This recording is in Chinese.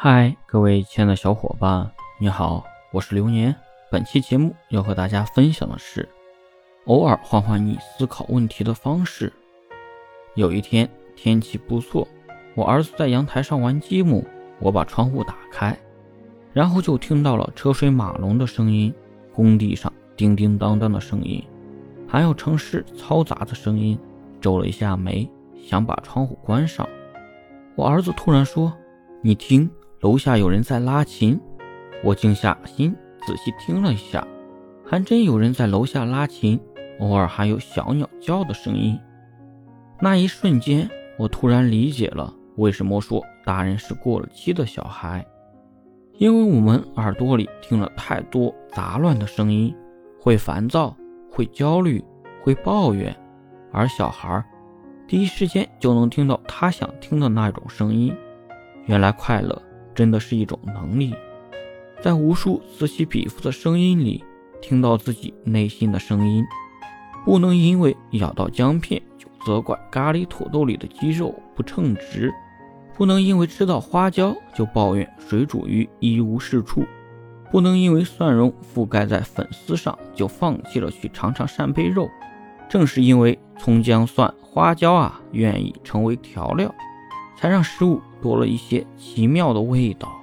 嗨，各位亲爱的小伙伴，你好，我是流年。本期节目要和大家分享的是，偶尔换换你思考问题的方式。有一天天气不错，我儿子在阳台上玩积木，我把窗户打开，然后就听到了车水马龙的声音，工地上叮叮当当的声音，还有城市嘈杂的声音。皱了一下眉，想把窗户关上，我儿子突然说：“你听。”楼下有人在拉琴，我静下心仔细听了一下，还真有人在楼下拉琴，偶尔还有小鸟叫的声音。那一瞬间，我突然理解了为什么说大人是过了期的小孩，因为我们耳朵里听了太多杂乱的声音，会烦躁，会焦虑，会抱怨，而小孩第一时间就能听到他想听的那种声音。原来快乐。真的是一种能力，在无数此起彼伏的声音里，听到自己内心的声音。不能因为咬到姜片就责怪咖喱土豆里的鸡肉不称职，不能因为吃到花椒就抱怨水煮鱼一无是处，不能因为蒜蓉覆盖在粉丝上就放弃了去尝尝扇贝肉。正是因为葱姜蒜花椒啊，愿意成为调料。才让食物多了一些奇妙的味道。